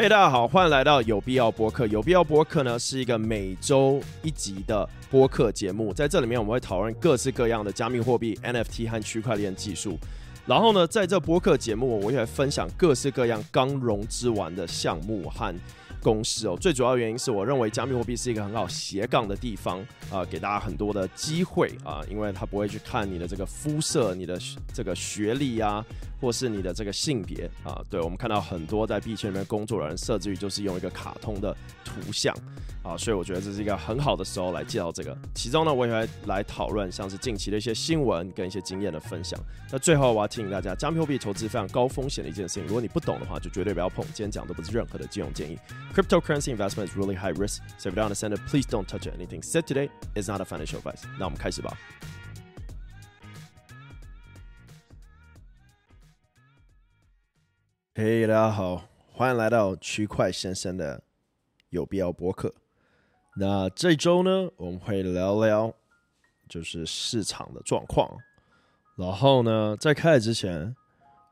嘿大家好，欢迎来到有必要播客。有必要播客呢是一个每周一集的播客节目，在这里面我们会讨论各式各样的加密货币、NFT 和区块链技术。然后呢，在这播客节目，我也会分享各式各样刚融资完的项目和公司哦。最主要原因是我认为加密货币是一个很好斜杠的地方啊、给大家很多的机会啊、因为它不会去看你的这个肤色、你的这个学历啊。或是你的这个性别啊，对，我们看到很多在币圈里面工作的人，设置于就是用一个卡通的图像啊，所以我觉得这是一个很好的时候来介绍这个。其中呢，我也会来讨论像是近期的一些新闻跟一些经验的分享。那最后我要提醒大家，加密货币投资非常高风险的一件事情，如果你不懂的话，就绝对不要碰。今天讲的不是任何的金融建议。Cryptocurrency investment is really high risk, so if you don't understand it, please don't touch anything said today. is not a financial advice. 那我们开始吧。嘿，hey, 大家好，欢迎来到区块先生的有必要播客。那这周呢，我们会聊聊就是市场的状况。然后呢，在开始之前，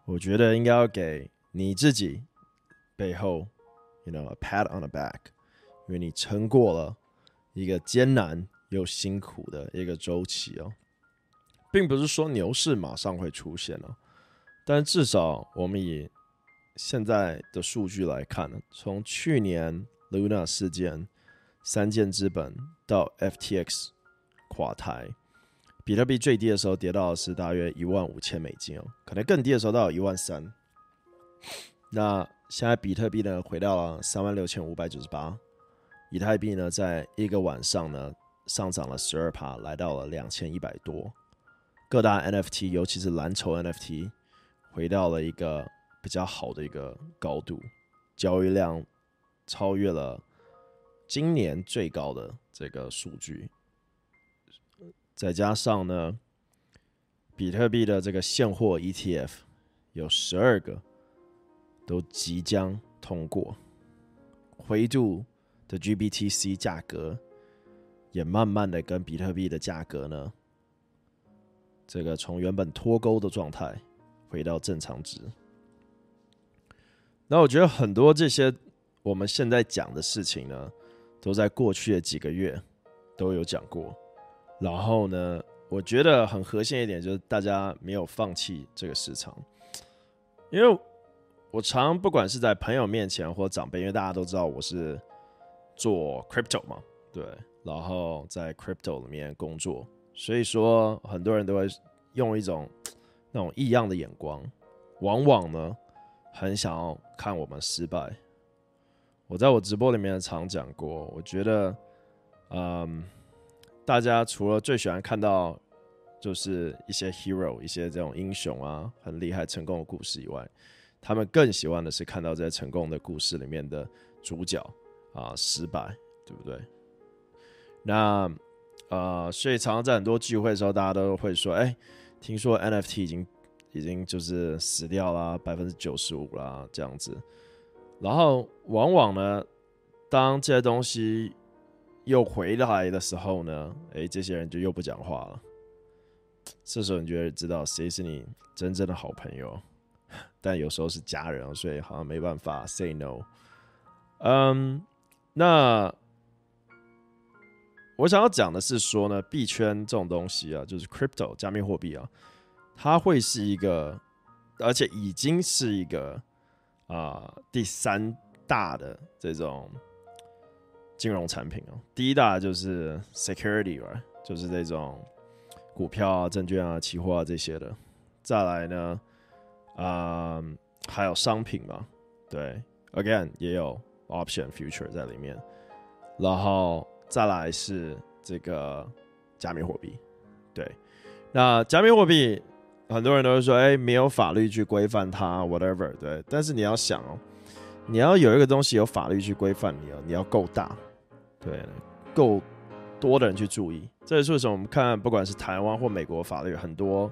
我觉得应该要给你自己背后，you know，a pat on the back，因为你撑过了一个艰难又辛苦的一个周期哦，并不是说牛市马上会出现哦，但至少我们以现在的数据来看呢，从去年 Luna 事件、三箭资本到 FTX 垮台，比特币最低的时候跌到是大约一万五千美金哦，可能更低的时候到一万三。那现在比特币呢回到了三万六千五百九十八，以太币呢在一个晚上呢上涨了十二趴，来到了两千一百多。各大 NFT，尤其是蓝筹 NFT，回到了一个。比较好的一个高度，交易量超越了今年最高的这个数据，再加上呢，比特币的这个现货 ETF 有十二个都即将通过，灰度的 GBTC 价格也慢慢的跟比特币的价格呢，这个从原本脱钩的状态回到正常值。那我觉得很多这些我们现在讲的事情呢，都在过去的几个月都有讲过。然后呢，我觉得很核心一点就是大家没有放弃这个市场，因为我常不管是在朋友面前或长辈，因为大家都知道我是做 crypto 嘛，对，然后在 crypto 里面工作，所以说很多人都会用一种 那种异样的眼光，往往呢。很想要看我们失败。我在我直播里面常讲过，我觉得，嗯，大家除了最喜欢看到就是一些 hero、一些这种英雄啊，很厉害、成功的故事以外，他们更喜欢的是看到在成功的故事里面的主角啊失败，对不对？那呃，所以常常在很多聚会的时候，大家都会说：“哎，听说 NFT 已经。”已经就是死掉了百分之九十五啦，这样子。然后往往呢，当这些东西又回来的时候呢，诶，这些人就又不讲话了。这时候你就会知道谁是你真正的好朋友，但有时候是家人，所以好像没办法 say no。嗯，那我想要讲的是说呢，币圈这种东西啊，就是 crypto 加密货币啊。它会是一个，而且已经是一个啊、第三大的这种金融产品哦。第一大就是 security 吧，就是这种股票啊、证券啊、期货啊这些的。再来呢，啊、还有商品嘛，对，again 也有 option future 在里面。然后再来是这个加密货币，对，那加密货币。很多人都会说：“哎，没有法律去规范它，whatever。”对，但是你要想哦，你要有一个东西有法律去规范你哦，你要够大，对，够多的人去注意。这也是为什么我们看，不管是台湾或美国法律，很多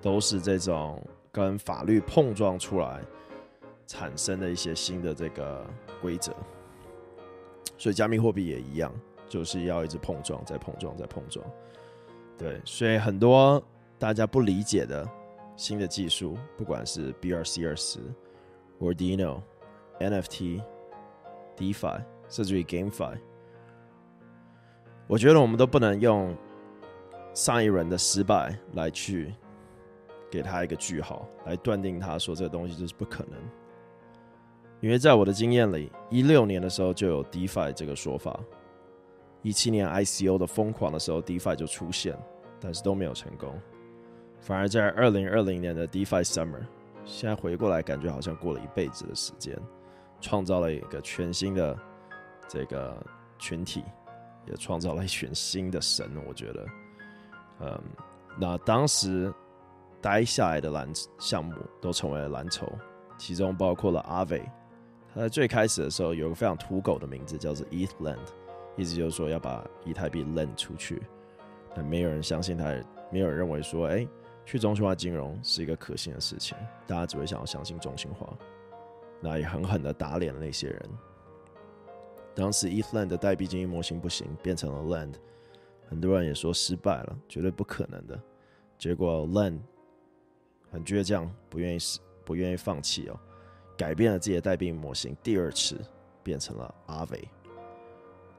都是这种跟法律碰撞出来产生的一些新的这个规则。所以加密货币也一样，就是要一直碰撞，再碰撞，再碰撞。对，所以很多。大家不理解的新的技术，不管是 BRC 二十、Ordino、NFT，DeFi，甚至于 GameFi。我觉得我们都不能用上一轮的失败来去给他一个句号，来断定他说这个东西就是不可能。因为在我的经验里，一六年的时候就有 DeFi 这个说法，一七年 ICO 的疯狂的时候，DeFi 就出现，但是都没有成功。反而在二零二零年的 DeFi Summer，现在回过来感觉好像过了一辈子的时间，创造了一个全新的这个群体。也创造了一群新的神，我觉得，嗯，那当时待下来的蓝项目都成为了蓝筹，其中包括了 Ave 他在最开始的时候有个非常土狗的名字，叫做 ETHLend，意思就是说要把以太币 lend 出去，但没有人相信他，没有人认为说，哎，去中心化金融是一个可信的事情，大家只会想要相信中心化，那也狠狠的打脸了那些人。当时 E-land 的代币经营模型不行，变成了 land，很多人也说失败了，绝对不可能的。结果 land 很倔强，不愿意死，不愿意放弃哦，改变了自己的代币模型，第二次变成了 Aave。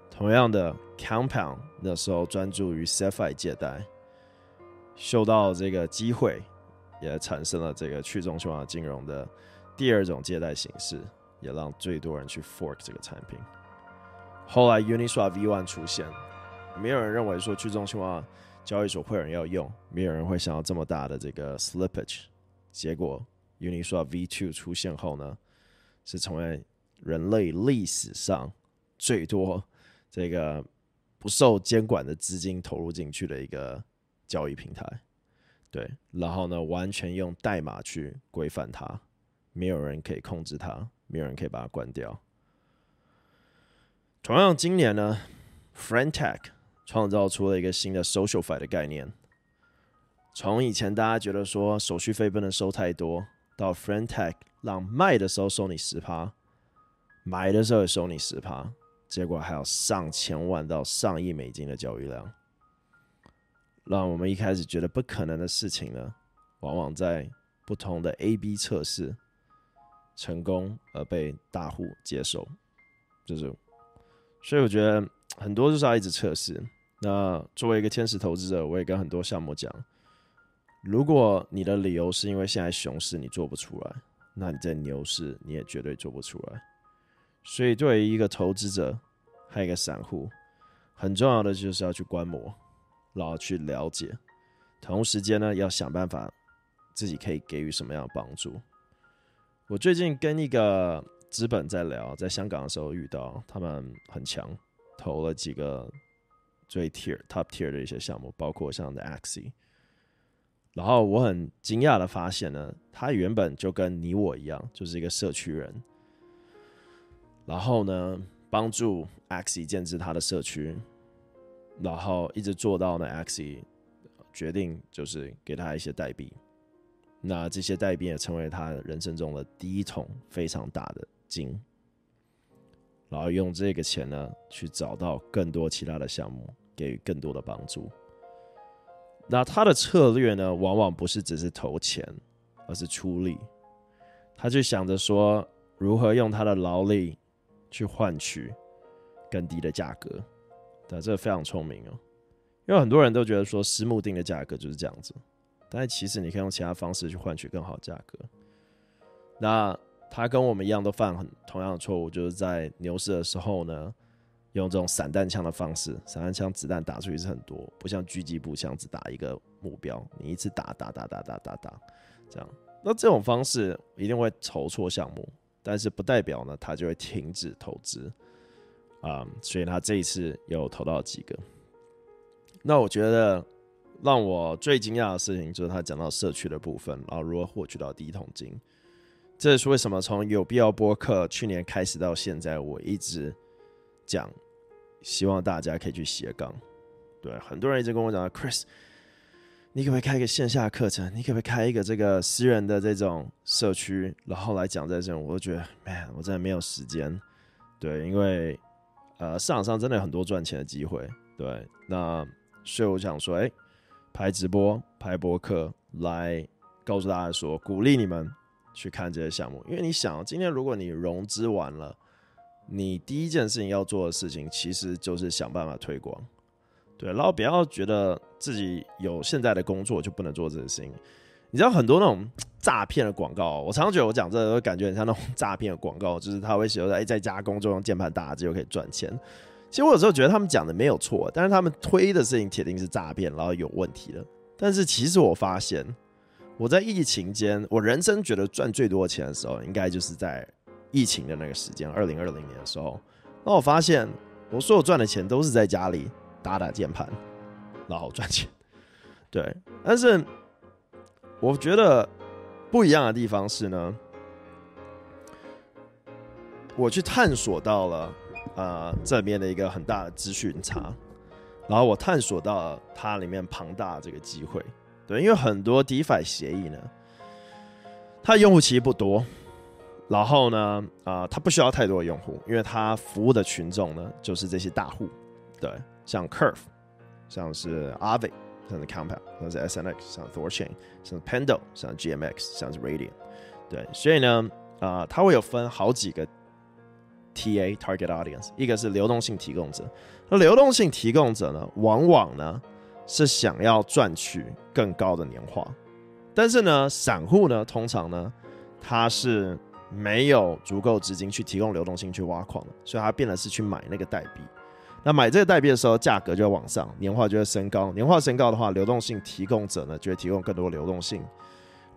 同样的，Compound 那时候专注于 CeFi 借贷，嗅到这个机会，也产生了这个去中心化金融的第二种借贷形式，也让最多人去 Fork 这个产品。后来 Uniswap V1 出现，没有人认为说去中心化交易所会有人要用，没有人会想要这么大的这个 slippage。结果 Uniswap V2 出现后呢，是成为人类历史上最多这个不受监管的资金投入进去的一个交易平台。对，然后呢，完全用代码去规范它，没有人可以控制它，没有人可以把它关掉。同样，今年呢，Friend.tech 创造出了一个新的 SocialFi 的概念。从以前大家觉得说手续费不能收太多，到 Friend.tech 让卖的时候收你十趴，买的时候也收你十趴，结果还有上千万到上亿美金的交易量，让我们一开始觉得不可能的事情呢，往往在不同的 A/B 测试成功而被大户接受，就是。所以我觉得很多就是要一直测试。那作为一个天使投资者，我也跟很多项目讲，如果你的理由是因为现在熊市你做不出来，那你在牛市你也绝对做不出来。所以对于一个投资者，还有一个散户，很重要的就是要去观摩，然后去了解，同时间呢要想办法自己可以给予什么样的帮助。我最近跟一个。资本在聊，在香港的时候遇到他们很强，投了几个最 tier top tier 的一些项目，包括像的 Axi。然后我很惊讶的发现呢，他原本就跟你我一样，就是一个社区人。然后呢，帮助 Axi 建置他的社区，然后一直做到呢 Axie 决定就是给他一些代币。那这些代币也成为他人生中的第一桶非常大的。金，然后用这个钱呢，去找到更多其他的项目，给予更多的帮助。那他的策略呢，往往不是只是投钱，而是出力。他就想着说，如何用他的劳力去换取更低的价格。那这个非常聪明哦，因为很多人都觉得说，私募定的价格就是这样子，但是其实你可以用其他方式去换取更好价格。那他跟我们一样，都犯很同样的错误，就是在牛市的时候呢，用这种散弹枪的方式，散弹枪子弹打出去是很多，不像狙击步枪只打一个目标，你一次打打打打打打打，这样。那这种方式一定会筹错项目，但是不代表呢，他就会停止投资啊。所以他这一次又投到几个。那我觉得让我最惊讶的事情就是他讲到社区的部分，然后如何获取到第一桶金。这是为什么？从有必要播客去年开始到现在，我一直讲，希望大家可以去斜杠。对，很多人一直跟我讲，Chris，你可不可以开一个线下课程？你可不可以开一个这个私人的这种社区，然后来讲这种？我都觉得，man，我真的没有时间。对，因为呃，市场上真的有很多赚钱的机会。对，那所以我想说，哎，拍直播、拍播客，来告诉大家说，鼓励你们。去看这些项目，因为你想，今天如果你融资完了，你第一件事情要做的事情，其实就是想办法推广。对，然后不要觉得自己有现在的工作就不能做这个事情。你知道很多那种 诈骗的广告，我常常觉得我讲这个感觉很像那种诈骗的广告，就是他会写说哎，在家工作用键盘打字就可以赚钱。其实我有时候觉得他们讲的没有错，但是他们推的事情铁定是诈骗，然后有问题的。但是其实我发现，我在疫情间，我人生觉得赚最多钱的时候，应该就是在疫情的那个时间，二零二零年的时候。那我发现，我所有赚的钱都是在家里打打键盘，然后赚钱。对，但是我觉得不一样的地方是呢，我去探索到了呃这边的一个很大的资讯差，然后我探索到了它里面庞大的这个机会。对，因为很多 DeFi 协议呢，它用户其实不多，然后呢，啊、呃，它不需要太多的用户，因为它服务的群众呢，就是这些大户，对，像 Curve，像是 Aave，像是 Compound，像是 SNX，像 Thorchain，像 Pando，像 GMX，像是 Radium 对，所以呢，啊、它会有分好几个 TA Target Audience，一个是流动性提供者，那流动性提供者呢，往往呢。是想要赚取更高的年化，但是呢，散户呢，通常呢，他是没有足够资金去提供流动性去挖矿的，所以他变的是去买那个代币。那买这个代币的时候，价格就会往上，年化就会升高。年化升高的话，流动性提供者呢就会提供更多流动性，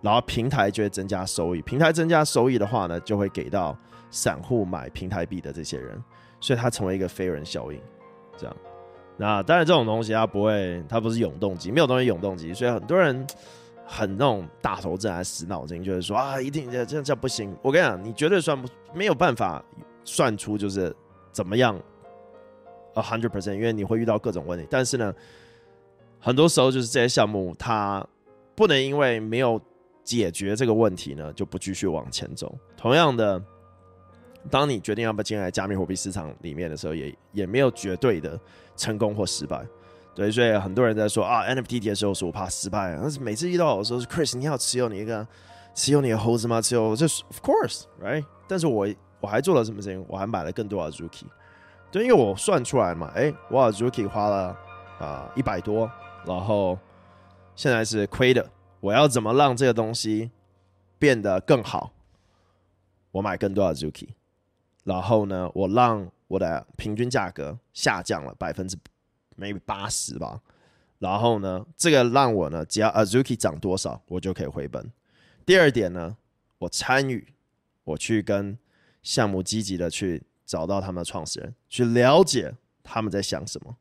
然后平台就会增加收益。平台增加收益的话呢，就会给到散户买平台币的这些人，所以它成为一个飞轮效应，这样。那当然，这种东西它不会，它不是永动机，没有东西永动机，所以很多人很那种大头症还死脑筋，就是说啊，一定这样这不行。我跟你讲，你绝对算不没有办法算出就是怎么样 a hundred percent，因为你会遇到各种问题。但是呢，很多时候就是这些项目它不能因为没有解决这个问题呢，就不继续往前走。同样的。当你决定要不要进来加密货币市场里面的时候，也也没有绝对的成功或失败，对，所以很多人在说啊，NFT 的时候说我怕失败，但是每次遇到我说是 Chris，你要持有你一个持有你的猴子吗？持有就是 Of course，right？但是我我还做了什么事情？我还买了更多的 Zuki 因为我算出来嘛，哎、欸，我，Zuki 花了啊一百多，然后现在是亏的，我要怎么让这个东西变得更好？我买更多的 Azuki。然后呢，我让我的平均价格下降了百分之 maybe 八十吧。然后呢，这个让我呢，只要 Azuki 涨多少，我就可以回本。第二点呢，我参与，我去跟项目积极的去找到他们的创始人，去了解他们在想什么，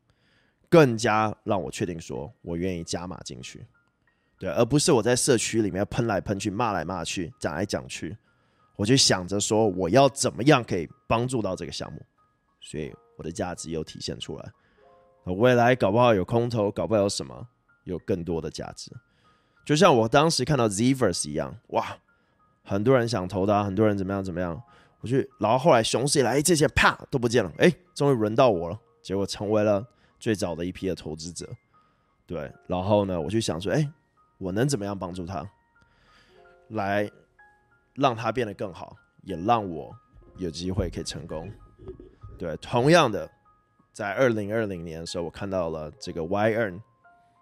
更加让我确定说我愿意加码进去，对，而不是我在社区里面喷来喷去、骂来骂去、讲来讲去。我就想着说，我要怎么样可以帮助到这个项目，所以我的价值又体现出来。未来搞不好有空投，搞不好有什么，有更多的价值。就像我当时看到 Zverse 一样，哇，很多人想投的，很多人怎么样怎么样。去，然后后来熊市来，哎，这些啪都不见了，哎，终于轮到我了，结果成为了最早的一批的投资者。对，然后呢，我就想说，哎，我能怎么样帮助他？来。让他变得更好，也让我有机会可以成功。对，同样的，在二零二零年的时候，我看到了这个 YN，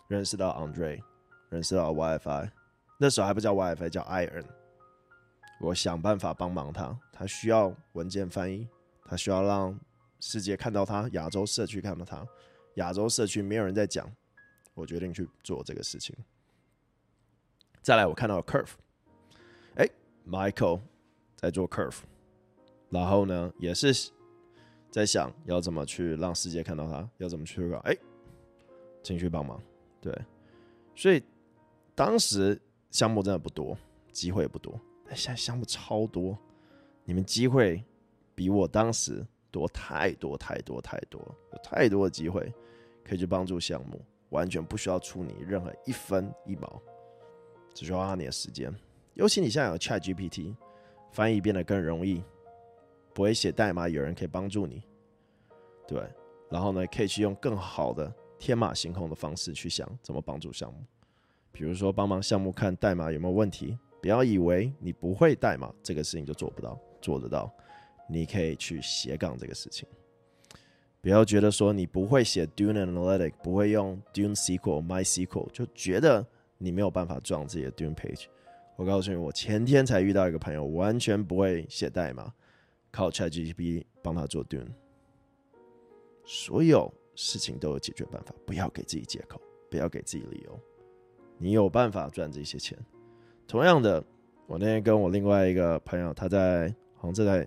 认识到 Andre，认识到 YFI，那时候还不叫 YFI，叫 Yearn。我想办法帮忙他，他需要文件翻译，他需要让世界看到他，亚洲社区看到他，亚洲社区没有人在讲，我决定去做这个事情。再来，我看到 Curve 哎。Michael 在做 Curve，然后呢，也是在想要怎么去让世界看到他，要怎么去搞，哎，进去帮忙，对，所以当时项目真的不多，机会也不多，但现在项目超多，你们机会比我当时多太多太多太多，有太多的机会可以去帮助项目，完全不需要出你任何一分一毛，只需要花你的时间。尤其你现在有 Chat GPT，翻译变得更容易，不会写代码，有人可以帮助你，对。然后呢，可以去用更好的天马行空的方式去想怎么帮助项目，比如说帮忙项目看代码有没有问题。不要以为你不会代码，这个事情就做不到，做得到。你可以去斜杠这个事情。不要觉得说你不会写 Dune Analytic，不会用 Dune SQL、MySQL，就觉得你没有办法撞自己的 Dune Page。我告诉你，我前天才遇到一个朋友，完全不会写代码，靠 ChatGPT 帮他做 Dune。所有事情都有解决办法，不要给自己借口，不要给自己理由。你有办法赚这些钱。同样的，我那天跟我另外一个朋友，他在好像在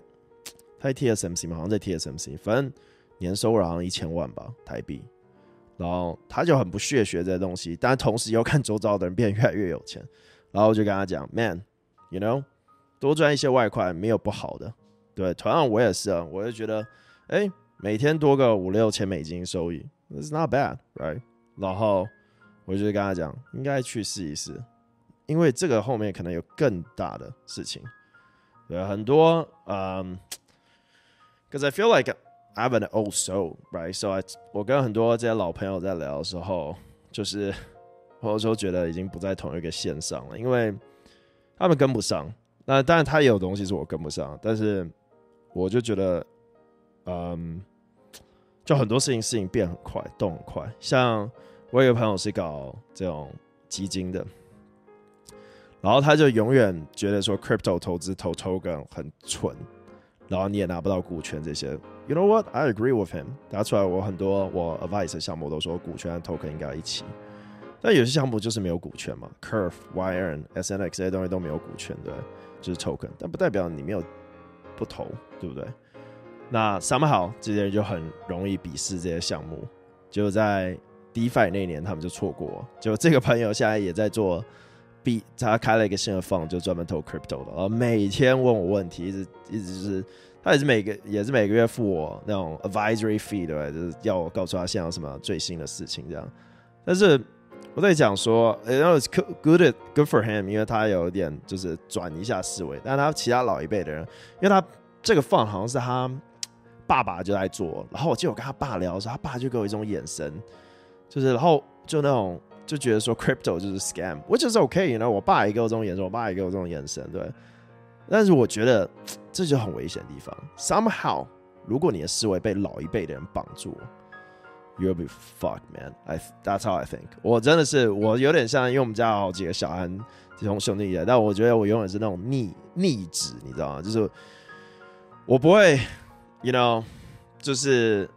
他在 TSMC 嘛，好像在 TSMC，反正年收入好像一千万吧台币。然后他就很不屑学这东西，但同时又看周遭的人变得越来越有钱。然后我就跟他讲，Man，you know，多赚一些外快没有不好的。对，同样我也是啊，我就觉得，哎，每天多个五六千美金收益，It's not bad，right？然后我就跟他讲，应该去试一试，因为这个后面可能有更大的事情。对，很多，嗯，Because I feel like I have an old soul，right？So I，我跟很多这些老朋友在聊的时候，就是。或者说觉得已经不在同一个线上了，因为他们跟不上。那当然他也有东西是我跟不上，但是我就觉得，嗯，就很多事情事情变很快，动很快。像我有个朋友是搞这种基金的，然后他就永远觉得说 crypto 投资投 token 很蠢，然后你也拿不到股权这些。You know what? I agree with him. 拿出来我很多我 advice 的项目都说股权和 token 应该一起。但有些项目就是没有股权嘛，Curve、YN、SNX 这些东西都没有股权，对，就是 token，但不代表你没有不投，对不对？那 somehow 这些人就很容易鄙视这些项目，就在 DeFi 那年他们就错过，就这个朋友现在也在做他开了一个新的 fund，就专门投 crypto 的，然后每天问我问题，一直一直是他也是每个也是每个月付我那种 advisory fee，对吧？就是要我告诉他现在有什么最新的事情这样，但是。我在讲说，然后 good good for him，因为他有点就是转一下思维。但他其他老一辈的人，因为他这个 fund 好像是他爸爸就在做，然后我记得我跟他爸聊的时候，他爸就给我一种眼神，就是然后就那种就觉得说 crypto 就是 scam，which is okay，然后我爸也给我这种眼神，我爸也给我这种眼神，对。但是我觉得 这就很危险的地方。Somehow，如果你的思维被老一辈的人绑住。You'll be fucked, man. I that's how I think. 我真的是我有点像，因为我们家有好几个小孩，这种兄弟一样。但我觉得我永远是那种逆逆子，你知道吗？就是我不会，you know，就是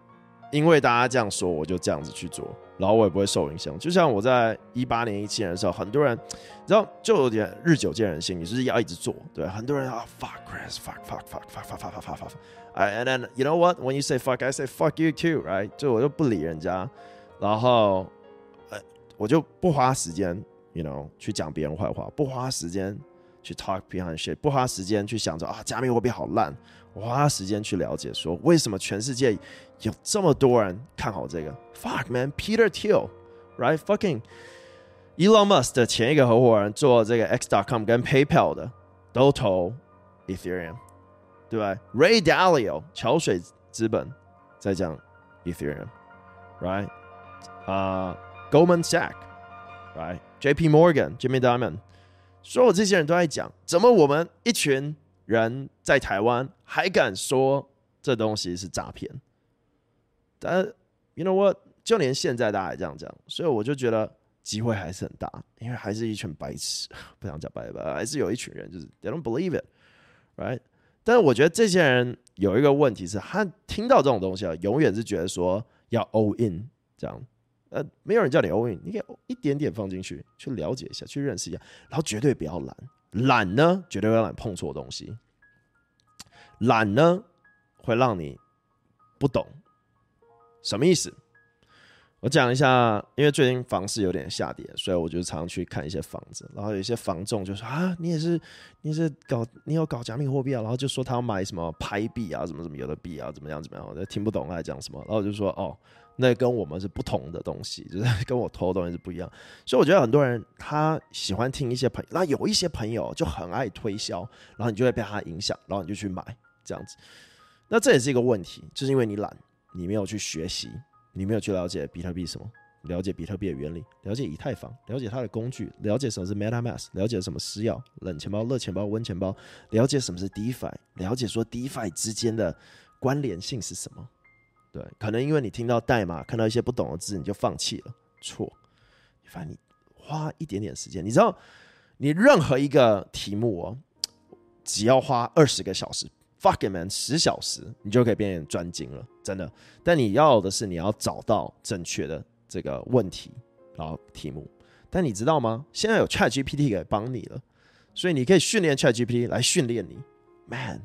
因为大家这样说，我就这样子去做，然后我也不会受影响。就像我在一八年、一七年的时候，很多人，你知道，就有点日久见人心，你就是要一直做，对，很多人啊，fuck Chris，fuck fuck fuck fuck fuck fuck fuck fuck fuck。And then you know what? When you say fuck, I say fuck you too, right? 就我就不理人家，然后呃，我就不花时间，you know，去讲别人坏话，不花时间去 talk behind shit，不花时间去想着啊，加密货币好烂，花时间去了解说为什么全世界有这么多人看好这个。Fuck man, Peter Thiel, right? Fucking Elon Musk 的前一个合伙人做这个 X.com 跟 PayPal 的都投 Ethereum。对吧？Ray Dalio，桥水资本在讲 Ethereum，right？啊、，Goldman Sachs，right？JP Morgan，Jimmy Diamond，所有这些人都在讲，怎么我们一群人在台湾还敢说这东西是诈骗？但 you know what？就连现在大家也这样讲，所以我就觉得机会还是很大，因为还是一群白痴，不想讲白白，还是有一群人就是 they don't believe it，right？但是我觉得这些人有一个问题是，他听到这种东西啊，永远是觉得说要 all in 这样，呃，没有人叫你 all in，你可以一点点放进去，去了解一下，去认识一下，然后绝对不要懒，懒呢，绝对会让你碰错东西，懒呢，会让你不懂什么意思。我讲一下，因为最近房市有点下跌，所以我就常常去看一些房子。然后有一些房仲就说啊，你也是，你是搞，你有搞加密货币啊？然后就说他要买什么拍币啊，什么什么有的币啊，怎么样怎么样？我就听不懂他在讲什么。然后我就说哦，那跟我们是不同的东西，就是 跟我投的东西是不一样。所以我觉得很多人他喜欢听一些朋友，那有一些朋友就很爱推销，然后你就会被他影响，然后你就去买这样子。那这也是一个问题，就是因为你懒，你没有去学习。你没有去了解比特币什么，了解比特币的原理，了解以太坊，了解它的工具，了解什么是 MetaMask，了解什么私钥、冷钱包、热钱包、温钱包，了解什么是 DeFi，了解说 DeFi 之间的关联性是什么。对，可能因为你听到代码，看到一些不懂的字，你就放弃了。错，你发现你花一点点时间，你知道，你任何一个题目哦，只要花二十个小时。Fuck man！十小时你就可以变成专精了，真的。但你要的是你要找到正确的这个问题，然后题目。但你知道吗？现在有 ChatGPT 可以帮你了，所以你可以训练 ChatGPT 来训练你。Man，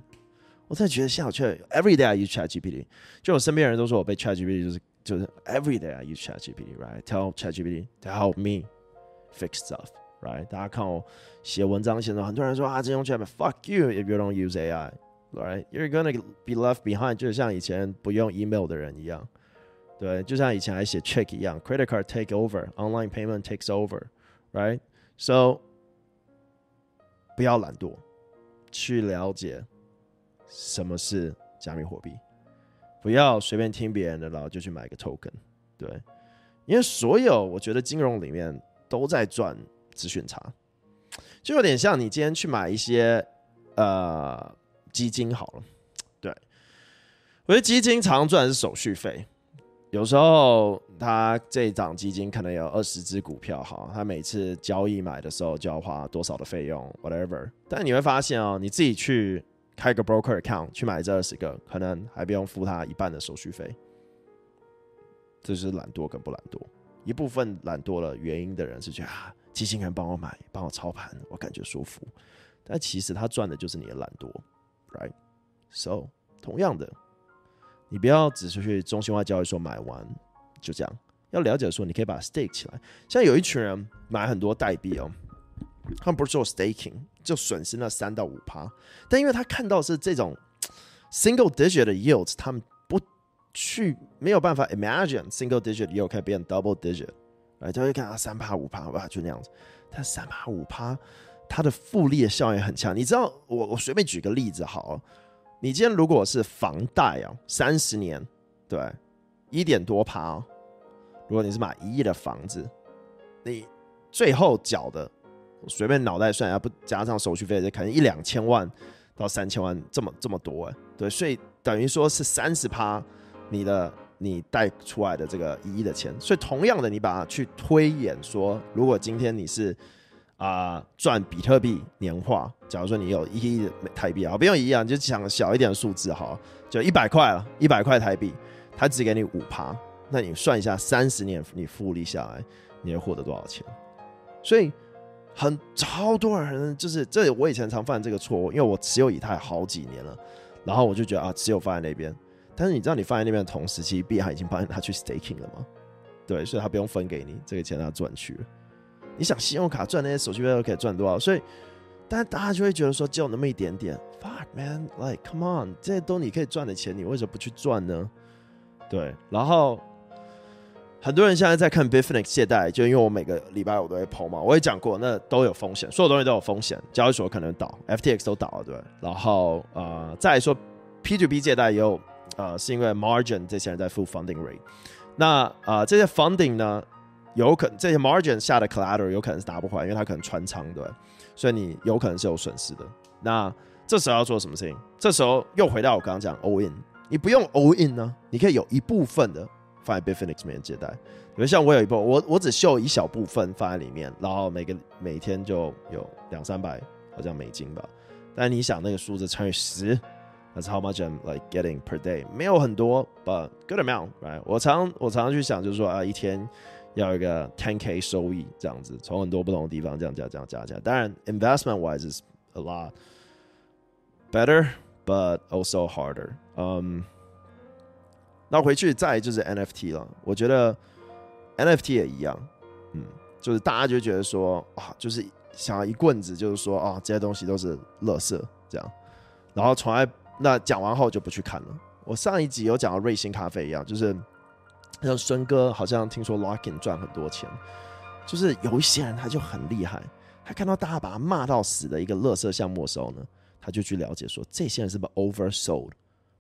我真的觉得现在有 Every day I use ChatGPT，就我身边人都说我被 ChatGPT 就是就是 Every day I use ChatGPT，right？Tell ChatGPT to help me fix stuff，right？大家看我写文章写的，很多人说啊，这用 ChatGPT，Fuck you if you don't use AI。Right, you're gonna be left behind，就像以前不用 email 的人一样，对，就像以前还写 check 一样，credit card take over，online payment takes over，right？So 不要懒惰，去了解 什么是加密货币，不要随便听别人的，然后就去买个 token，对，因为所有我觉得金融里面都在赚资讯差，就有点像你今天去买一些呃。基金好了，对，我觉得基金常赚是手续费。有时候他这一档基金可能有二十只股票，哈，他每次交易买的时候就要花多少的费用，whatever。但你会发现哦，你自己去开个 broker account 去买这二十个，可能还不用付他一半的手续费。这就是懒惰跟不懒惰。一部分懒惰的原因的人是觉得啊，基金人帮我买，帮我操盘，我感觉舒服。但其实他赚的就是你的懒惰。Right, so 同样的，你不要只是去中心化交易所买完就这样，要了解说你可以把它 stake 起来。像有一群人买很多代币哦，他们不是做 staking，就损失那三到五趴。但因为他看到是这种 single digit 的 yields，他们不去没有办法 imagine single digit yield 可以变 double digit，哎，他会看啊三趴五趴，哇，就那样子。但三趴五趴。它的复利的效应很强，你知道？我我随便举个例子好，你今天如果是房贷啊，三十年，对，一点多趴哦。如果你是买一亿的房子，你最后缴的，随便脑袋算一下，不加上手续费，就可能一两千万到三千万这么这么多哎，对，所以等于说是三十趴，你的你贷出来的这个一亿的钱，所以同样的，你把它去推演说，如果今天你是。啊，赚比特币年化，假如说你有一亿台币啊，不用一样，就讲小一点的数字哈，就一百块了，一百块台币，他只给你五趴，那你算一下，三十年你复利下来，你会获得多少钱？所以很超多人就是这，我以前常犯这个错误，因为我持有以太好几年了，然后我就觉得啊，持有放在那边，但是你知道你放在那边的同时期，币还已经帮你拿去 staking 了吗？对，所以他不用分给你，这个钱他赚去了。你想信用卡赚那些手续费都可以赚多少？所以，但大家就会觉得说，只有那么一点点。Fuck man，like come on，这些都你可以赚的钱，你为什么不去赚呢？对。然后，很多人现在在看 Bitfinex 借贷，就因为我每个礼拜我都会 po 嘛，我也讲过，那都有风险，所有东西都有风险，交易所可能倒，FTX 都倒了，对。然后，呃，再说 P2P 借贷也有，呃，是因为 margin 这些人在付 funding rate，那啊、呃，这些 funding 呢？有可这些 margin 下的 clatter 有可能是拿不回来，因为它可能穿仓，对，所以你有可能是有损失的。那这时候要做什么事情？这时候又回到我刚刚讲 all in，你不用 all in 呢，你可以有一部分的放在 Bitfinex 里面借贷。比如像我有一部，我我只秀一小部分放在里面，然后每个每天就有两三百好像美金吧。但你想那个数字乘以十，That's how much I'm like getting per day，没有很多，but good amount，right？我常我常常去想，就是说啊，一天。要一个 ten k 收益这样子，从很多不同的地方这样加这样加加。当然，investment wise is a lot better, but also harder。嗯，那回去再就是 NFT 了。我觉得 NFT 也一样，嗯，就是大家就觉得说啊，就是想要一棍子，就是说啊，这些东西都是垃圾这样。然后从来那讲完后就不去看了。我上一集有讲到瑞幸咖啡一样，就是。像孙哥好像听说 Lockin 赚很多钱，就是有一些人他就很厉害，他看到大家把他骂到死的一个垃圾项目的时候呢，他就去了解说这些人是不是 oversold。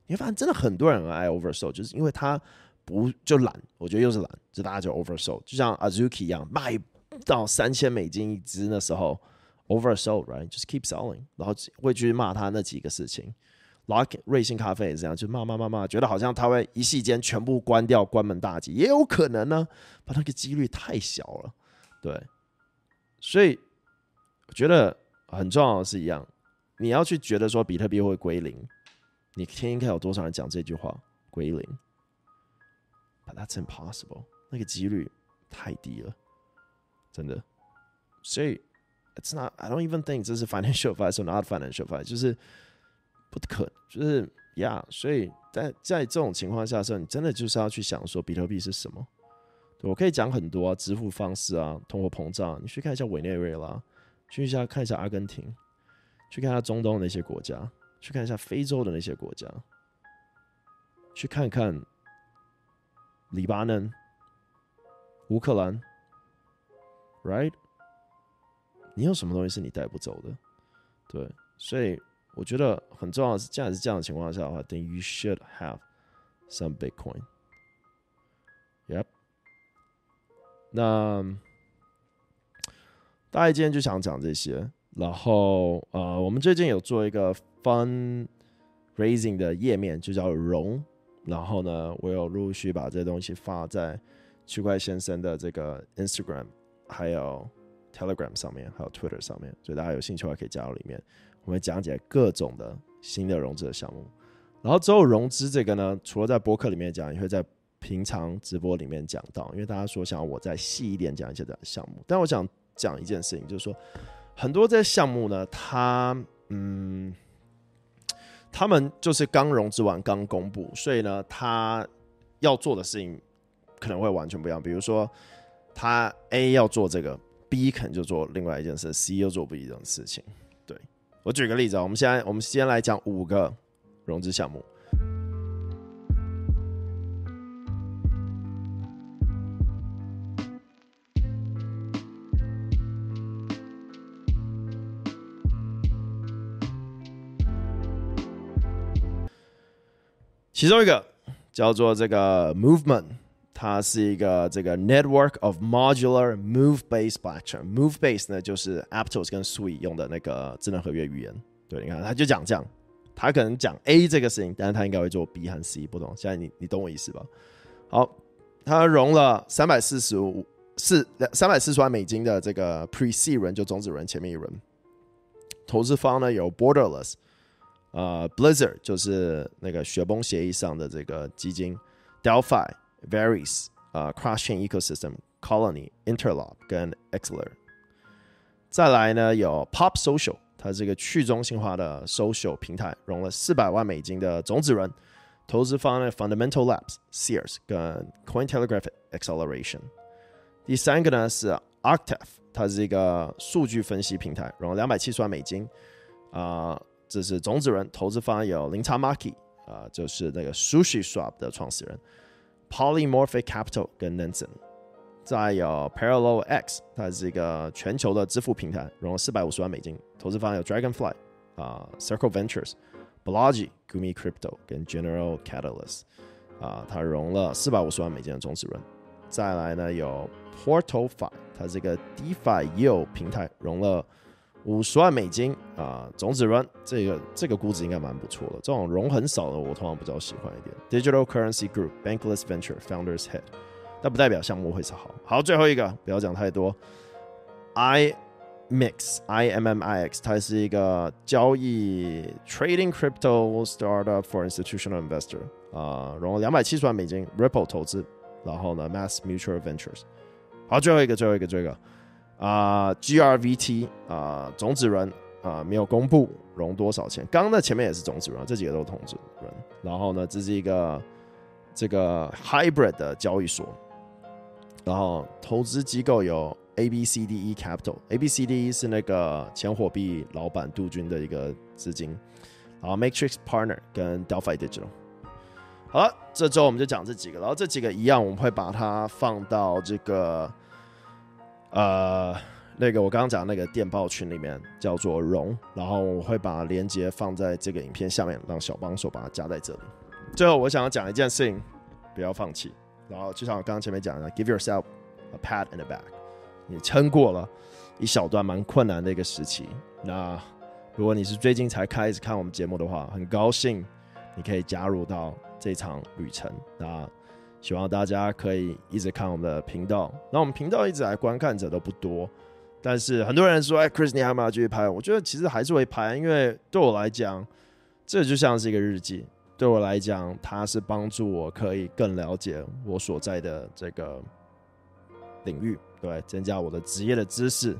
你会发现真的很多人爱 oversold，就是因为他不就懒，我觉得又是懒，就大家就 oversold，就像 Azuki 一样，卖到三千美金一支那时候 oversold，right，just keep selling，然后会去骂他那几个事情。Lock 瑞幸咖啡也是这样，就骂骂骂骂，觉得好像他会一夕间全部关掉，关门大吉，也有可能呢，把那个几率太小了，对，所以我觉得很重要的是一样，你要去觉得说比特币会归零，你天应该有多少人讲这句话归零？But that's impossible，那个几率太低了，真的，所以 it's not，I don't even think 这是 financial advice or not financial advice，就是。不可，就是，yeah, 所以在在这种情况下的时候，你真的就是要去想说比特币是什么？我可以讲很多啊，支付方式啊，通货膨胀，你去看一下委内瑞拉，去一下看一下阿根廷，去看一下中东的那些国家，去看一下非洲的那些国家，去看看黎巴嫩、乌克兰，right？你有什么东西是你带不走的？对，所以。我觉得很重要的是，既然是这样的情况下的话，then you should have some Bitcoin。Yep。那大家今天就想讲这些，然后呃，我们最近有做一个 fund raising 的页面，就叫融。然后呢，我有陆续把这些东西发在区块先生的这个 Instagram，还有 Telegram 上面，还有 Twitter 上面，所以大家有兴趣的话可以加入里面。我们讲解各种的新的融资的项目，然后之后融资这个呢，除了在博客里面讲，也会在平常直播里面讲到。因为大家说想要我再细一点讲一些的项目，但我想讲一件事情，就是说很多这些项目呢，它嗯，他们就是刚融资完，刚公布，所以呢，他要做的事情可能会完全不一样。比如说，他 A 要做这个，B 可能就做另外一件事，C 又做不一样的事情。对我举个例子啊，我们现在我们先来讲五个融资项目。其中一个叫做这个 Movement。它是一个这个 network of modular move-based blockchain。move-based 呢，就是 Aptos 跟 Sui 用的那个智能合约语言。对，你看，他就讲这样，他可能讲 A 这个事情，但是他应该会做 B 和 C，不懂？现在你你懂我意思吧？好，他融了三百四十五四三百四十万美金的这个 Pre-seed 轮，就种子轮前面一轮。投资方呢有 Borderless，呃，Blizzard 就是那个雪崩协议上的这个基金，Delphi。Varies 啊、uh,，Crosschain Ecosystem、Colony、Interlock 跟 Exler。再来呢，有 Pop Social，它是一个去中心化的 social 平台，融了四百万美金的种子轮。投资方呢，Fundamental Labs、Sears 跟 Cointelegraph Acceleration。第三个呢是 Octave，它是一个数据分析平台，融了两百七十万美金。啊、这是种子轮。投资方有 LinkTamachi 啊，就是那个 Sushi Shop 的创始人。Polymorphic Capital 跟 Nansen，再有 Parallel X，它是一个全球的支付平台，融了四百五十万美金。投资方有 Dragonfly 啊、Circle Ventures，Blasi Gumi Crypto 跟 General Catalyst 啊，它融了四百五十万美金的种子轮。再来呢有 PortalFi，它是一个 DeFi U 平台，融了。五十万美金啊，种子轮这个这个估值应该蛮不错的。这种融很少的，我通常比较喜欢一点。Digital Currency Group、Bankless Venture、Founders Head，但不代表项目会是好。好，最后一个不要讲太多。iMix I M M I X，它是一个交易 Trading Crypto Startup for Institutional Investor 啊，融了两百七十万美金，Ripple 投资，然后呢，Mass Mutual Ventures。好，最后一个，最后一个，最后一个。啊、，GRVT 啊、种子轮啊，没有公布融多少钱。刚刚那前面也是种子轮，这几个都是种子轮。然后呢，这是一个这个 hybrid 的交易所。然后投资机构有 ABCDE Capital，ABCDE 是那个前火币老板杜军的一个资金。然后 Matrix Partner 跟 Delphi Digital。好了，这周我们就讲这几个。然后这几个一样，我们会把它放到这个。呃，那个我刚刚讲那个电报群里面叫做荣，然后我会把链接放在这个影片下面，让小帮手把它加在这里。最后，我想要讲一件事情，不要放弃。然后就像我刚刚前面讲的，give yourself a pat in the back，你撑过了一小段蛮困难的一个时期。那如果你是最近才开始看我们节目的话，很高兴你可以加入到这场旅程。那希望大家可以一直看我们的频道。那我们频道一直来观看者都不多，但是很多人说：“哎，Chris，你还要不要继续拍？”我觉得其实还是会拍，因为对我来讲，这就像是一个日记。对我来讲，它是帮助我可以更了解我所在的这个领域，对，增加我的职业的知识。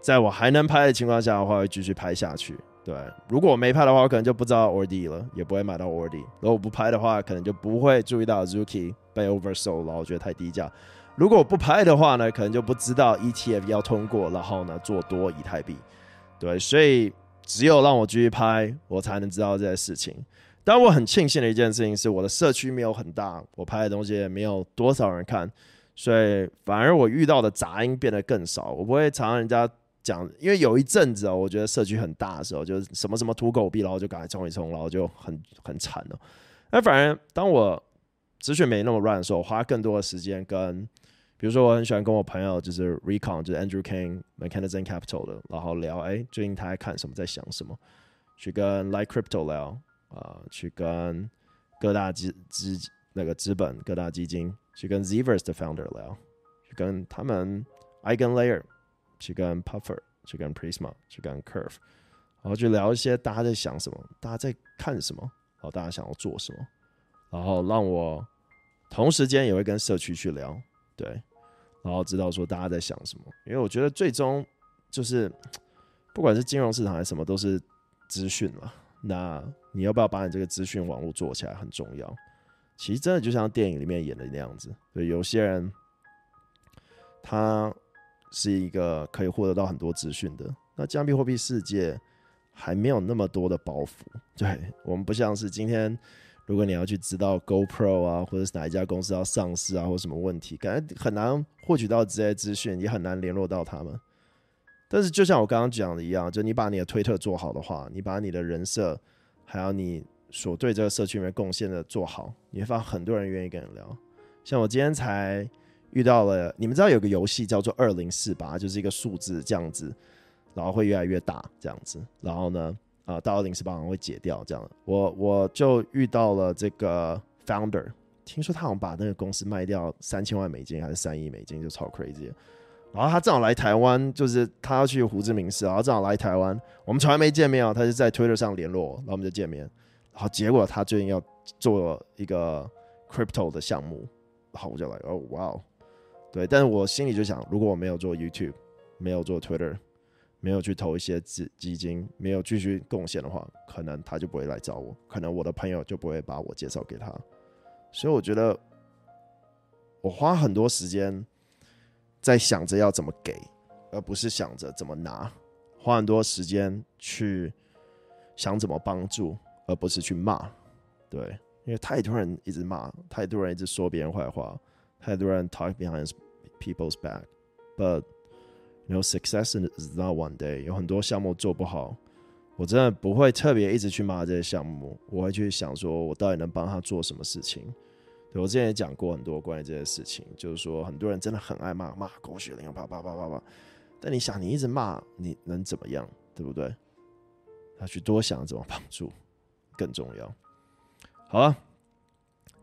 在我还能拍的情况下的话，会继续拍下去。对，如果我没拍的话，我可能就不知道 ORD 了，也不会买到 ORD。如果我不拍的话，可能就不会注意到 Zuki 被 oversold 了，我觉得太低价。如果我不拍的话呢，可能就不知道 ETF 要通过，然后呢做多以太币。对，所以只有让我继续拍，我才能知道这些事情。但我很庆幸的一件事情是，我的社区没有很大，我拍的东西也没有多少人看，所以反而我遇到的杂音变得更少。我不会常常人家讲，因为有一阵子哦，我觉得社区很大的时候，就是什么什么土狗币，然后就赶快冲一冲，然后就很很惨了。那反而当我资讯没那么乱的时候，我花更多的时间跟，比如说我很喜欢跟我朋友就是 Recon，就是 Andrew Kang、McKenna Capital 的，然后聊，哎，最近他在看什么，在想什么，去跟 Like Crypto 聊。啊、呃，去跟各大资资那个资本、各大基金，去跟 Zverse 的 founder 聊，去跟他们 EigenLayer，去跟 Puffer，去跟 Prisma，去跟 Curve，然后去聊一些大家在想什么，大家在看什么，然后大家想要做什么，然后让我同时间也会跟社区去聊，对，然后知道说大家在想什么，因为我觉得最终就是不管是金融市场还是什么，都是资讯嘛。那你要不要把你这个资讯网络做起来很重要。其实真的就像电影里面演的那样子，对，有些人他是一个可以获得到很多资讯的。那加密货币世界还没有那么多的包袱，对，我们不像是今天，如果你要去知道 GoPro 啊，或者是哪一家公司要上市啊，或什么问题，感觉很难获取到这些资讯，也很难联络到他们。但是就像我刚刚讲的一样，就你把你的推特做好的话，你把你的人设，还有你所对这个社区里面贡献的做好，你会发现很多人愿意跟你聊。像我今天才遇到了，你们知道有个游戏叫做二零四八，就是一个数字这样子，然后会越来越大这样子，然后呢，啊、呃，到二零四八会解掉这样。我我就遇到了这个 founder，听说他好像把那个公司卖掉三千万美金还是三亿美金，就超 crazy。然后他正好来台湾，就是他要去胡志明市，然后正好来台湾，我们从来没见面哦，他就在 Twitter 上联络，然后我们就见面。然后结果他最近要做一个 crypto 的项目，然后我就来哦，哇哦，对。但是我心里就想，如果我没有做 YouTube，没有做 Twitter，没有去投一些资基金，没有继续贡献的话，可能他就不会来找我，可能我的朋友就不会把我介绍给他。所以我觉得我花很多时间。在想着要怎么给，而不是想着怎么拿，花很多时间去想怎么帮助，而不是去骂。对，因为太多人一直骂，太多人一直说别人坏话，太多人 talk behind people's back。But you know, success is not one day。有很多项目做不好，我真的不会特别一直去骂这些项目，我会去想说我到底能帮他做什么事情。对我之前也讲过很多关于这些事情，就是说很多人真的很爱骂，骂狗血淋头，啪啪啪啪啪。但你想，你一直骂，你能怎么样？对不对？要去多想怎么帮助更重要。好了，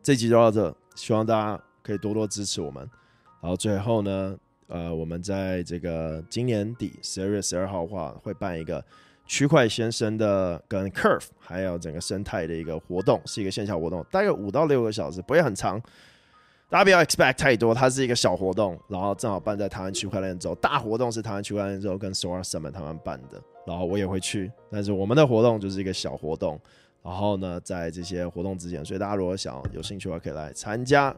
这集就到这，希望大家可以多多支持我们。然后最后呢，呃，我们在这个今年底十二月十二号的话，会办一个。区块先生的跟 Curve 还有整个生态的一个活动，是一个线下活动，大概五到六个小时，不会很长。大家不要 expect 太多，它是一个小活动，然后正好办在台湾区块链周。大活动是台湾区块链周跟 Sora Summit 他们办的，然后我也会去。但是我们的活动就是一个小活动，然后呢，在这些活动之前，所以大家如果想有兴趣的话，可以来参加。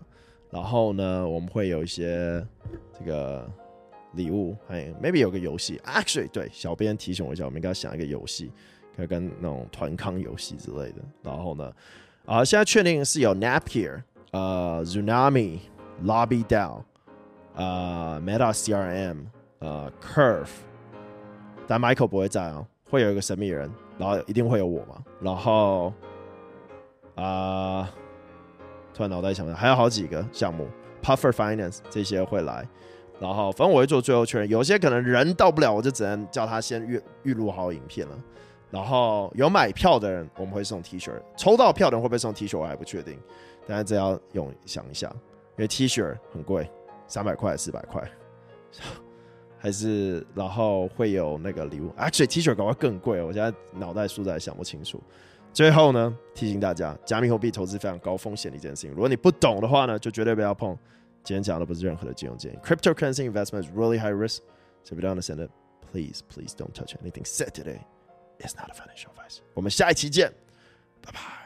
然后呢，我们会有一些这个。礼物，哎，maybe 有个游戏，actually，对，小编提醒我一下，我们应该想一个游戏，可以跟那种团康游戏之类的。然后呢，啊、呃，现在确定是有 Napier，呃，Zunami，Lobby DAO，呃，Meta CRM，呃，Curve，但 Michael 不会在哦，会有一个神秘人，然后一定会有我嘛。然后，啊、突然脑袋想到还有好几个项目，Puffer Finance 这些会来，然后反正我会做最后确认。有些可能人到不了，我就只能叫他先预预录好影片了。然后有买票的人，我们会送 T 恤。抽到票的人会不会送 T 恤，我还不确定。但是这要用想一下，因为 T 恤很贵，三百块、四百块，还是然后会有那个礼物。Actually T 恤搞快更贵，我现在脑袋实在想不清楚。最后呢，提醒大家，加密货币投资非常高风险的一件事情。如果你不懂的话呢，就绝对不要碰。今天讲的不是任何的金融建议。Cryptocurrency investment is really high risk. So if you don't understand it, please, please don't touch anything said today. It's not a financial advice. 我们下一期见，拜拜。